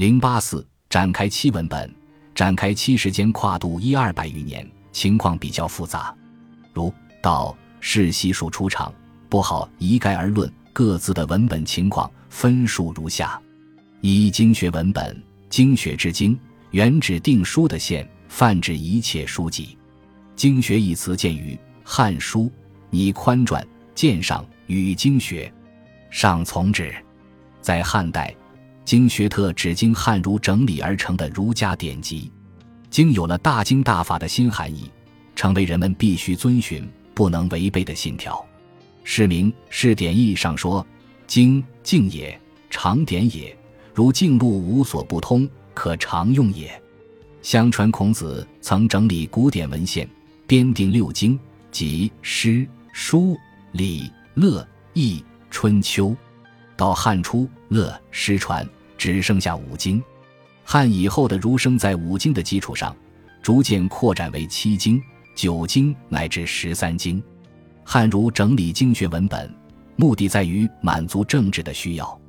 零八四展开期文本，展开期时间跨度一二百余年，情况比较复杂。如道世悉数出场，不好一概而论，各自的文本情况分数如下：一经学文本，经学之经，原指定书的线，泛指一切书籍。经学一词见于《汉书》，拟宽传鉴上与经学上从之。在汉代，经学特指经汉儒整理而成的儒家典籍。经有了大经大法的新含义，成为人们必须遵循、不能违背的信条。释明是典义上说：“经静也，常典也。如径路无所不通，可常用也。”相传孔子曾整理古典文献。编定六经，即诗、书、礼、乐、易、春秋。到汉初，乐、失传，只剩下五经。汉以后的儒生在五经的基础上，逐渐扩展为七经、九经乃至十三经。汉儒整理经学文本，目的在于满足政治的需要。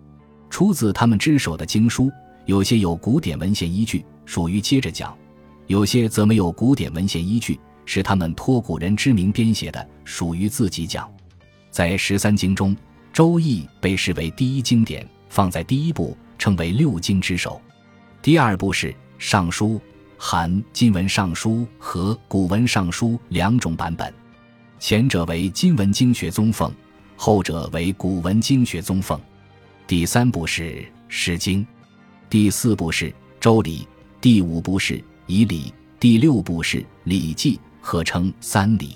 出自他们之手的经书，有些有古典文献依据，属于接着讲；有些则没有古典文献依据。是他们托古人之名编写的，属于自己讲。在十三经中，《周易》被视为第一经典，放在第一部，称为六经之首。第二部是《尚书》，含今文尚书和古文尚书两种版本，前者为今文经学宗奉，后者为古文经学宗奉。第三部是《诗经》，第四部是《周礼》，第五部是《仪礼》，第六部是《礼记》。合称三礼，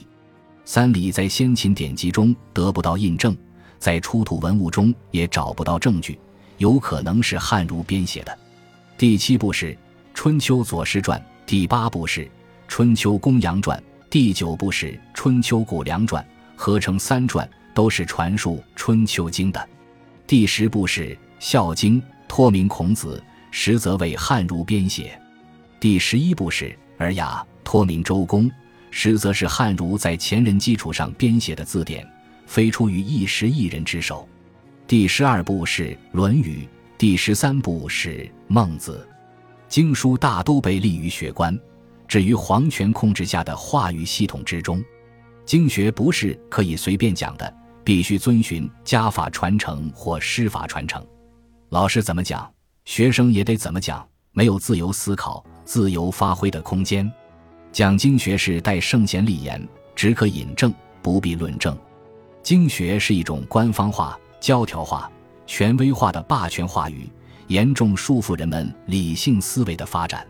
三礼在先秦典籍中得不到印证，在出土文物中也找不到证据，有可能是汉儒编写的。第七部是《春秋左氏传》，第八部是《春秋公羊传》，第九部是《春秋谷梁传》，合成三传，都是传述《春秋经》的。第十部是《孝经》，托名孔子，实则为汉儒编写。第十一部是《尔雅》，托名周公。实则是汉儒在前人基础上编写的字典，非出于一时一人之手。第十二部是《论语》，第十三部是《孟子》。经书大都被立于学官，置于皇权控制下的话语系统之中。经学不是可以随便讲的，必须遵循家法传承或师法传承。老师怎么讲，学生也得怎么讲，没有自由思考、自由发挥的空间。讲经学是待圣贤立言，只可引证，不必论证。经学是一种官方化、教条化、权威化的霸权话语，严重束缚人们理性思维的发展。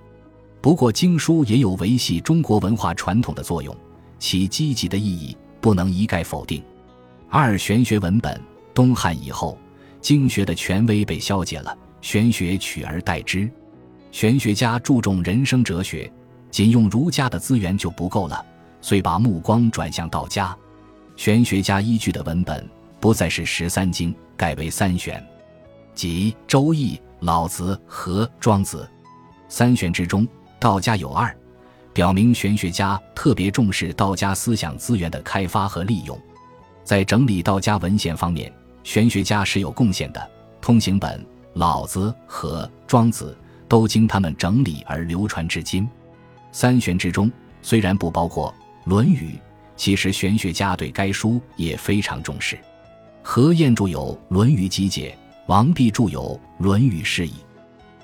不过，经书也有维系中国文化传统的作用，其积极的意义不能一概否定。二玄学文本，东汉以后，经学的权威被消解了，玄学取而代之。玄学家注重人生哲学。仅用儒家的资源就不够了，遂把目光转向道家。玄学家依据的文本不再是十三经，改为三玄，即《周易》《老子》和《庄子》。三玄之中，道家有二，表明玄学家特别重视道家思想资源的开发和利用。在整理道家文献方面，玄学家是有贡献的。通行本《老子》和《庄子》都经他们整理而流传至今。三玄之中，虽然不包括《论语》，其实玄学家对该书也非常重视。何晏著有《论语集解》，王弼著有《论语释义》。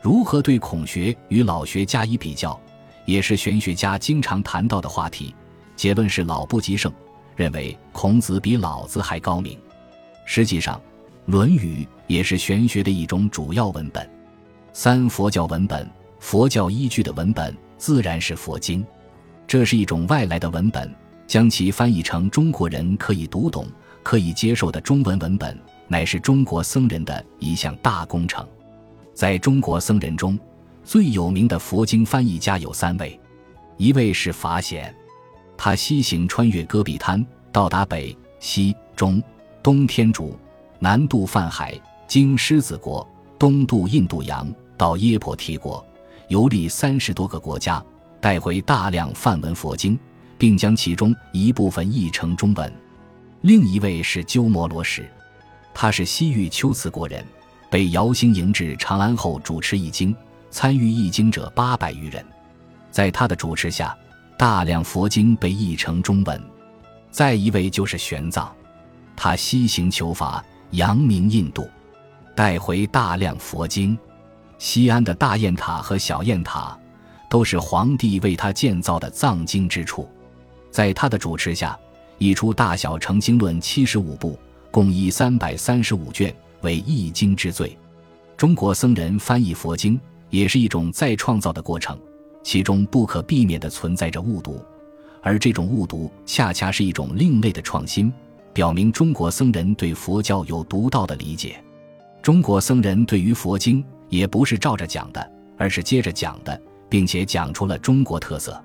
如何对孔学与老学加以比较，也是玄学家经常谈到的话题。结论是老不及圣，认为孔子比老子还高明。实际上，《论语》也是玄学的一种主要文本。三佛教文本，佛教依据的文本。自然是佛经，这是一种外来的文本，将其翻译成中国人可以读懂、可以接受的中文文本，乃是中国僧人的一项大工程。在中国僧人中，最有名的佛经翻译家有三位，一位是法显，他西行穿越戈壁滩，到达北、西、中、东天竺，南渡泛海，经狮子国，东渡印度洋，到耶婆提国。游历三十多个国家，带回大量梵文佛经，并将其中一部分译成中文。另一位是鸠摩罗什，他是西域龟兹国人，被姚兴迎至长安后主持译经，参与译经者八百余人。在他的主持下，大量佛经被译成中文。再一位就是玄奘，他西行求法，扬名印度，带回大量佛经。西安的大雁塔和小雁塔，都是皇帝为他建造的藏经之处。在他的主持下，译出《大小成经论》七十五部，共译三百三十五卷，为易经之最。中国僧人翻译佛经，也是一种再创造的过程，其中不可避免地存在着误读，而这种误读恰恰是一种另类的创新，表明中国僧人对佛教有独到的理解。中国僧人对于佛经。也不是照着讲的，而是接着讲的，并且讲出了中国特色。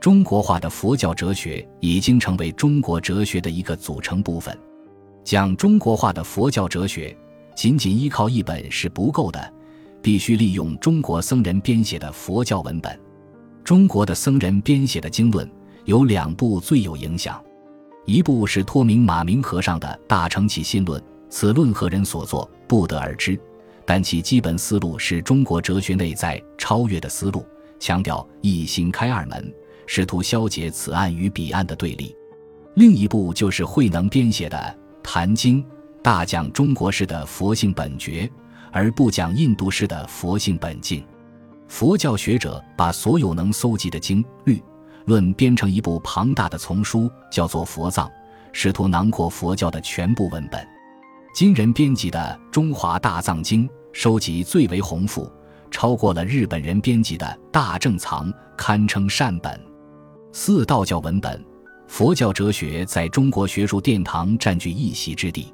中国化的佛教哲学已经成为中国哲学的一个组成部分。讲中国化的佛教哲学，仅仅依靠一本是不够的，必须利用中国僧人编写的佛教文本。中国的僧人编写的经论有两部最有影响，一部是托名马明和尚的《大乘起信论》，此论何人所作，不得而知。但其基本思路是中国哲学内在超越的思路，强调一心开二门，试图消解此岸与彼岸的对立。另一部就是慧能编写的《坛经》，大讲中国式的佛性本觉，而不讲印度式的佛性本净。佛教学者把所有能搜集的经律论编成一部庞大的丛书，叫做《佛藏》，试图囊括佛教的全部文本。今人编辑的《中华大藏经》。收集最为宏富，超过了日本人编辑的大正藏，堪称善本。四道教文本，佛教哲学在中国学术殿堂占据一席之地，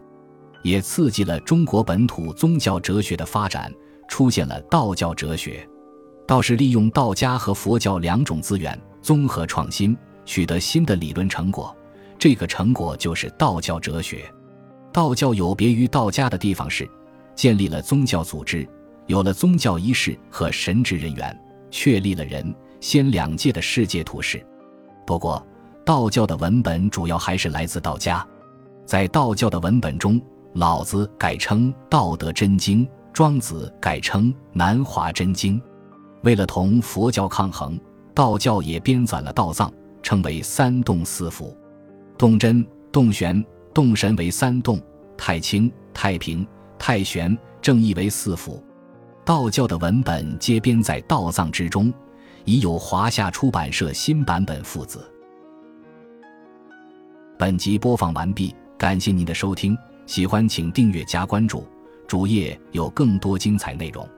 也刺激了中国本土宗教哲学的发展，出现了道教哲学。道是利用道家和佛教两种资源，综合创新，取得新的理论成果。这个成果就是道教哲学。道教有别于道家的地方是。建立了宗教组织，有了宗教仪式和神职人员，确立了人仙两界的世界图式。不过，道教的文本主要还是来自道家。在道教的文本中，老子改称《道德真经》，庄子改称《南华真经》。为了同佛教抗衡，道教也编纂了道藏，称为三洞四符：洞真、洞玄、洞神为三洞，太清、太平。太玄正义为四府，道教的文本皆编在道藏之中，已有华夏出版社新版本父子。本集播放完毕，感谢您的收听，喜欢请订阅加关注，主页有更多精彩内容。